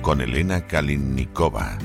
Con Elena Kalinnikova.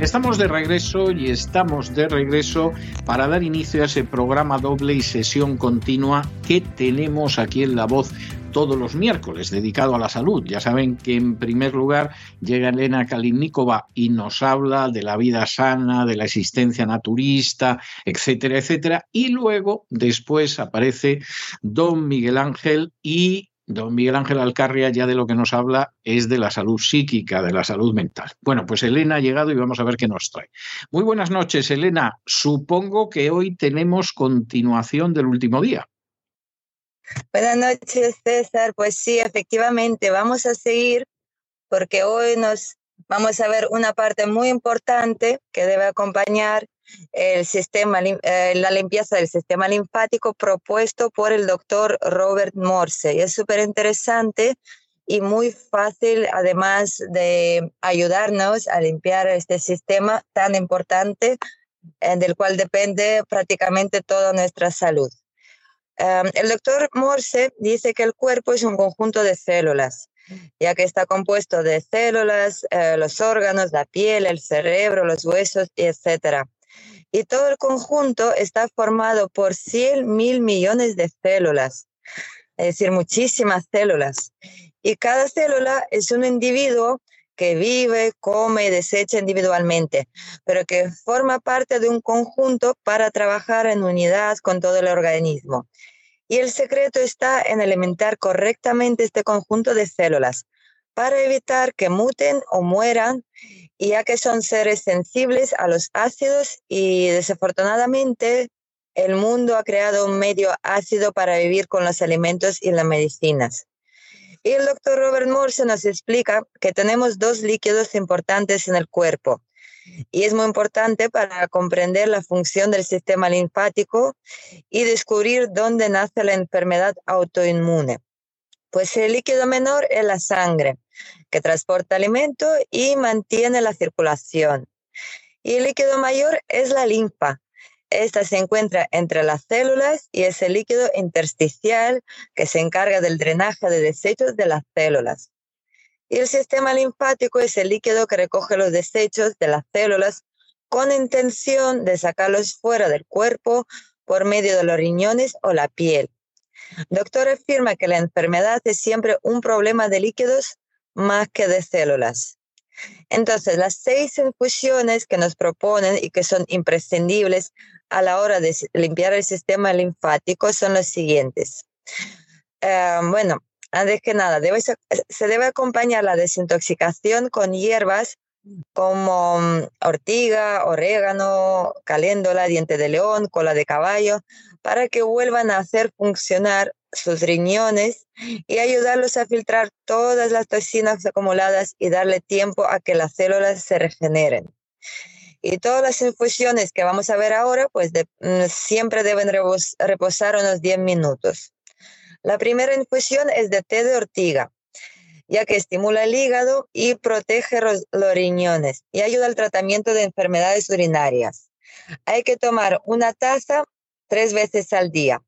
Estamos de regreso y estamos de regreso para dar inicio a ese programa doble y sesión continua que tenemos aquí en La Voz todos los miércoles dedicado a la salud. Ya saben que en primer lugar llega Elena Kalinnikova y nos habla de la vida sana, de la existencia naturista, etcétera, etcétera. Y luego, después aparece don Miguel Ángel y Don Miguel Ángel Alcarria ya de lo que nos habla es de la salud psíquica, de la salud mental. Bueno, pues Elena ha llegado y vamos a ver qué nos trae. Muy buenas noches, Elena. Supongo que hoy tenemos continuación del último día. Buenas noches, César. Pues sí, efectivamente, vamos a seguir porque hoy nos vamos a ver una parte muy importante que debe acompañar el sistema, eh, la limpieza del sistema linfático propuesto por el doctor Robert Morse. Y es súper interesante y muy fácil, además de ayudarnos a limpiar este sistema tan importante eh, del cual depende prácticamente toda nuestra salud. Em, el doctor Morse dice que el cuerpo es un conjunto de células, ya que está compuesto de células, eh, los órganos, la piel, el cerebro, los huesos, etc. Y todo el conjunto está formado por 100 mil millones de células, es decir, muchísimas células. Y cada célula es un individuo que vive, come y desecha individualmente, pero que forma parte de un conjunto para trabajar en unidad con todo el organismo. Y el secreto está en alimentar correctamente este conjunto de células para evitar que muten o mueran, ya que son seres sensibles a los ácidos y desafortunadamente el mundo ha creado un medio ácido para vivir con los alimentos y las medicinas. Y el doctor Robert Morse nos explica que tenemos dos líquidos importantes en el cuerpo, y es muy importante para comprender la función del sistema linfático y descubrir dónde nace la enfermedad autoinmune. Pues el líquido menor es la sangre, que transporta alimento y mantiene la circulación. Y el líquido mayor es la linfa. Esta se encuentra entre las células y es el líquido intersticial que se encarga del drenaje de desechos de las células. Y el sistema linfático es el líquido que recoge los desechos de las células con intención de sacarlos fuera del cuerpo por medio de los riñones o la piel. doctor afirma que la enfermedad es siempre un problema de líquidos más que de células. Entonces, las seis infusiones que nos proponen y que son imprescindibles a la hora de limpiar el sistema linfático son las siguientes. Eh, bueno, antes que nada, se debe acompañar la desintoxicación con hierbas como mm, ortiga, orégano, caléndola, diente de león, cola de caballo, para que vuelvan a hacer funcionar sus riñones y ayudarlos a filtrar todas las toxinas acumuladas y darle tiempo a que las células se regeneren. Y todas las infusiones que vamos a ver ahora, pues mm, siempre deben reposar unos 10 minutos. La primera infusión es de té de ortiga, ya que estimula el hígado y protege los, riñones y ayuda al tratamiento de enfermedades urinarias. Hay que tomar una taza tres veces al día.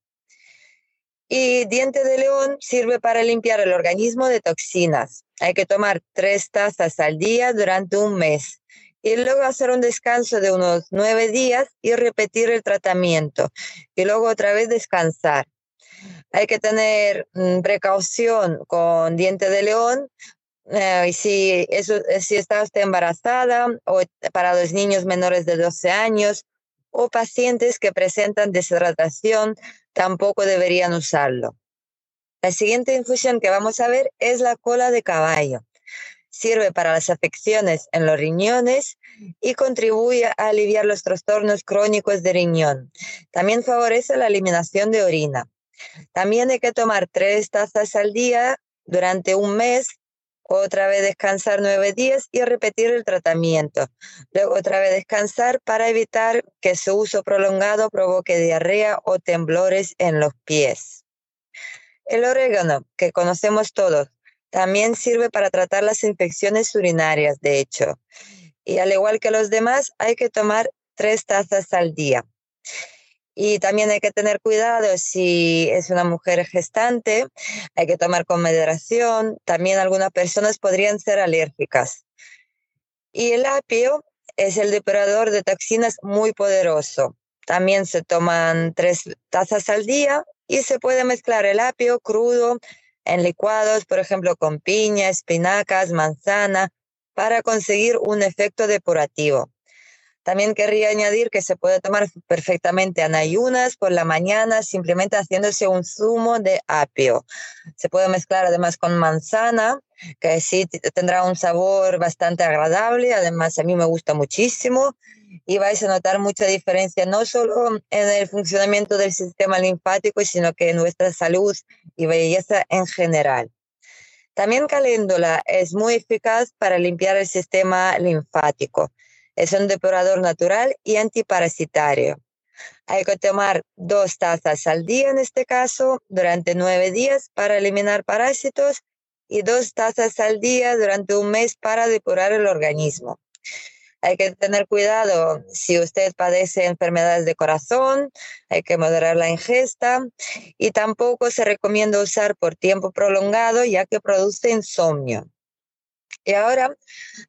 Y diente de león sirve para limpiar el organismo de toxinas. Hay que tomar tres tazas al día durante un mes y luego hacer un descanso de unos nueve días y repetir el tratamiento y luego otra vez descansar. Hay que tener mm, precaución con diente de león, eh, y si, eso, si está usted embarazada o para los niños menores de 12 años o pacientes que presentan deshidratación, tampoco deberían usarlo. La siguiente infusión que vamos a ver es la cola de caballo. Sirve para las afecciones en los riñones y contribuye a aliviar los trastornos crónicos de riñón. También favorece la eliminación de orina. También hay que tomar tres tazas al día durante un mes, otra vez descansar nueve días y repetir el tratamiento. Luego otra vez descansar para evitar que su uso prolongado provoque diarrea o temblores en los pies. El orégano, que conocemos todos, también sirve para tratar las infecciones urinarias, de hecho. Y al igual que los demás, hay que tomar tres tazas al día. Y también hay que tener cuidado si es una mujer gestante, hay que tomar con moderación. También algunas personas podrían ser alérgicas. Y el apio es el depurador de toxinas muy poderoso. También se toman tres tazas al día y se puede mezclar el apio crudo en licuados, por ejemplo, con piña, espinacas, manzana, para conseguir un efecto depurativo. También querría añadir que se puede tomar perfectamente en ayunas por la mañana, simplemente haciéndose un zumo de apio. Se puede mezclar además con manzana, que sí tendrá un sabor bastante agradable. Además, a mí me gusta muchísimo y vais a notar mucha diferencia no solo en el funcionamiento del sistema linfático, sino que en nuestra salud y belleza en general. También caléndula es muy eficaz para limpiar el sistema linfático. Es un depurador natural y antiparasitario. Hay que tomar dos tazas al día en este caso durante nueve días para eliminar parásitos y dos tazas al día durante un mes para depurar el organismo. Hay que tener cuidado si usted padece enfermedades de corazón, hay que moderar la ingesta y tampoco se recomienda usar por tiempo prolongado ya que produce insomnio. Y ahora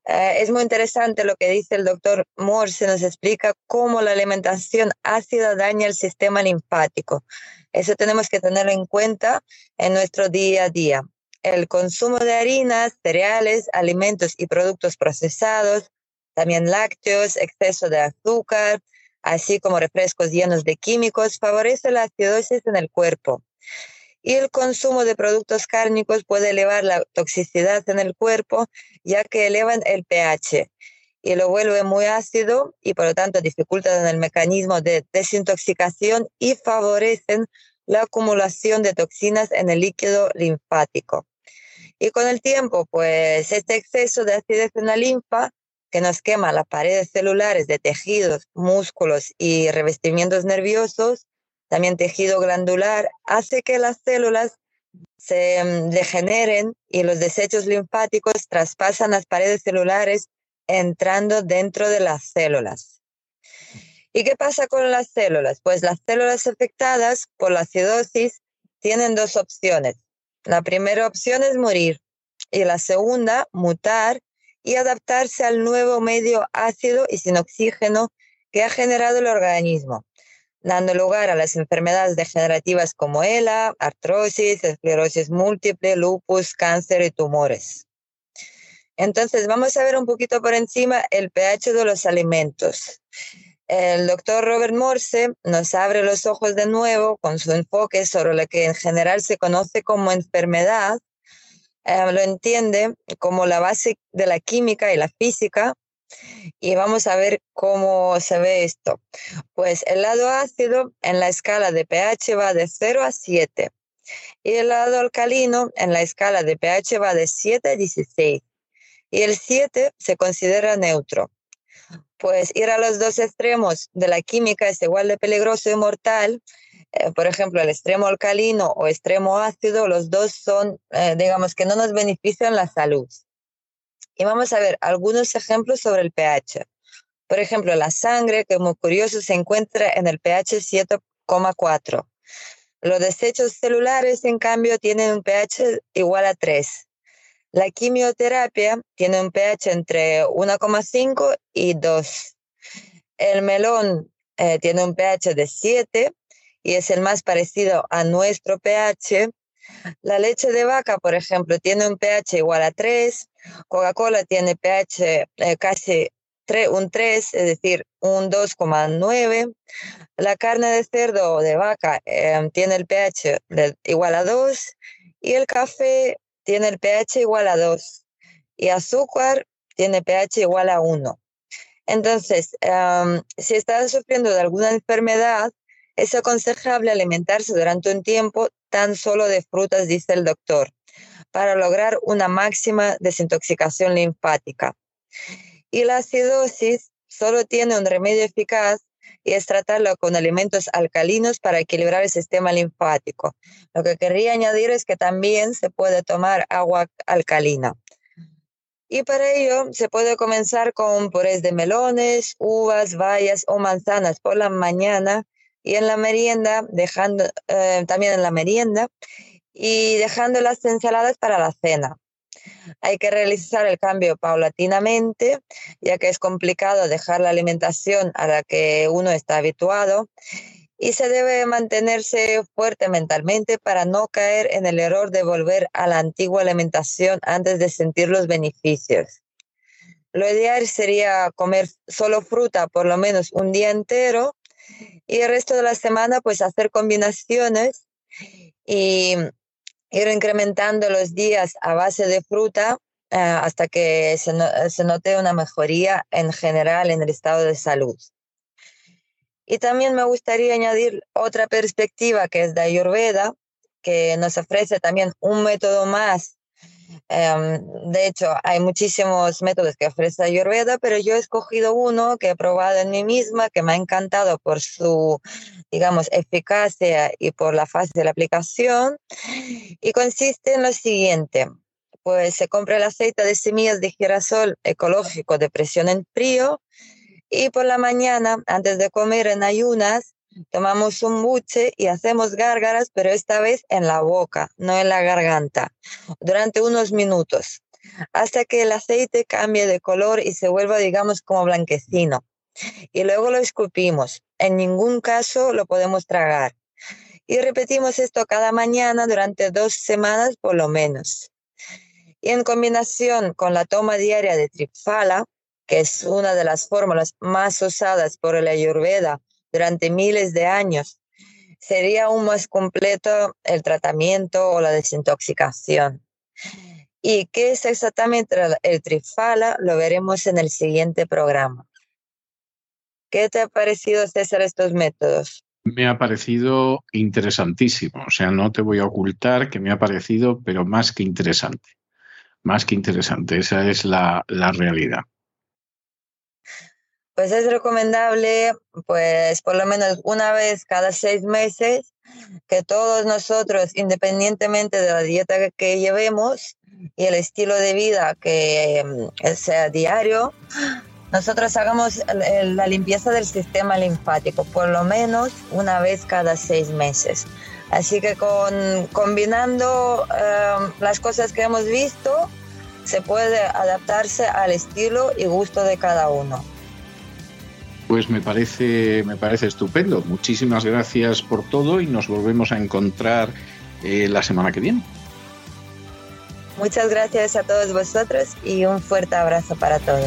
eh, es muy interesante lo que dice el doctor Morse, nos explica cómo la alimentación ácida daña el sistema linfático. Eso tenemos que tenerlo en cuenta en nuestro día a día. El consumo de harinas, cereales, alimentos y productos procesados, también lácteos, exceso de azúcar, así como refrescos llenos de químicos, favorece la acidosis en el cuerpo. Y el consumo de productos cárnicos puede elevar la toxicidad en el cuerpo, ya que elevan el pH y lo vuelve muy ácido y por lo tanto dificultan el mecanismo de desintoxicación y favorecen la acumulación de toxinas en el líquido linfático. Y con el tiempo, pues este exceso de acidez en la linfa que nos quema las paredes celulares de tejidos, músculos y revestimientos nerviosos, también tejido glandular, hace que las células se mm, degeneren y los desechos linfáticos traspasan las paredes celulares entrando dentro de las células. ¿Y qué pasa con las células? Pues las células afectadas por la acidosis tienen dos opciones. La primera opción es morir y la segunda, mutar y adaptarse al nuevo medio ácido y sin oxígeno que ha generado el organismo, dando lugar a las enfermedades degenerativas como ELA, artrosis, esclerosis múltiple, lupus, cáncer y tumores. Entonces, vamos a ver un poquito por encima el pH de los alimentos. El doctor Robert Morse nos abre los ojos de nuevo con su enfoque sobre lo que en general se conoce como enfermedad eh, lo entiende como la base de la química y la física. Y vamos a ver cómo se ve esto. Pues el lado ácido en la escala de pH va de 0 a 7 y el lado alcalino en la escala de pH va de 7 a 16 y el 7 se considera neutro. Pues ir a los dos extremos de la química es igual de peligroso y mortal eh, por ejemplo, el extremo alcalino o extremo ácido, los dos son, eh, digamos, que no nos benefician la salud. Y vamos a ver algunos ejemplos sobre el pH. Por ejemplo, la sangre, que muy curioso, se encuentra en el pH 7,4. Los desechos celulares, en cambio, tienen un pH igual a 3. La quimioterapia tiene un pH entre 1,5 y 2. El melón eh, tiene un pH de 7 y es el más parecido a nuestro pH. La leche de vaca, por ejemplo, tiene un pH igual a 3 Coca-Cola tiene pH eh, casi un 3, es decir, un 2,9. La carne de cerdo o de vaca em, tiene el pH igual a 2 y el café tiene el pH igual a 2 y azúcar tiene pH igual a 1. Entonces, em, si estás sufriendo de alguna enfermedad, es aconsejable alimentarse durante un tiempo tan solo de frutas, dice el doctor, para lograr una máxima desintoxicación linfática. Y la acidosis solo tiene un remedio eficaz y es tratarlo con alimentos alcalinos para equilibrar el sistema linfático. Lo que querría añadir es que también se puede tomar agua alcalina. Y para ello se puede comenzar con purés de melones, uvas, bayas o manzanas por la mañana y en la merienda, dejando eh, también en la merienda y dejando las ensaladas para la cena. Hay que realizar el cambio paulatinamente, ya que es complicado dejar la alimentación a la que uno está habituado y se debe mantenerse fuerte mentalmente para no caer en el error de volver a la antigua alimentación antes de sentir los beneficios. Lo ideal sería comer solo fruta por lo menos un día entero y el resto de la semana pues hacer combinaciones y ir incrementando los días a base de fruta eh, hasta que se, se, note una mejoría en general en el estado de salud. Y también me gustaría añadir otra perspectiva que es de Ayurveda, que nos ofrece también un método más Em, de hecho, hay muchísimos métodos que ofrece Ayurveda, pero yo he escogido uno que he probado en mí misma, que me ha encantado por su, digamos, eficacia y por la fácil aplicación. Y consiste en lo siguiente. Pues se compra el aceite de semillas de girasol ecológico de presión en frío y por la mañana, antes de comer en ayunas, tomamos un buche y hacemos gárgaras, pero esta vez en la boca, no en la garganta, durante unos minutos, hasta que el aceite cambie de color y se vuelva, digamos, como blanquecino. Y luego lo escupimos. En ningún caso lo podemos tragar. Y repetimos esto cada mañana durante dos semanas por lo menos. Y en combinación con la toma diaria de tripfala, que es una de las fórmulas más usadas por el Ayurveda durante miles de años. Sería aún más completo el tratamiento o la desintoxicación. ¿Y qué es exactamente el trifala? Lo veremos en el siguiente programa. ¿Qué te ha parecido, César, estos métodos? Me ha parecido interesantísimo. O sea, no te voy a ocultar que me ha parecido, pero más que interesante. Más que interesante. Esa es la, la realidad pues es recomendable, pues por lo menos una vez cada seis meses, que todos nosotros, independientemente de la dieta que, llevemos y el estilo de vida que mm, sea diario, nosotros hagamos la limpieza del sistema linfático, por lo menos una vez cada seis meses. Así que combinando em, las cosas que hemos visto, se puede adaptarse al estilo y gusto de cada uno. Pues me parece, me parece estupendo. Muchísimas gracias por todo y nos volvemos a encontrar eh, la semana que viene. Muchas gracias a todos vosotros y un fuerte abrazo para todos.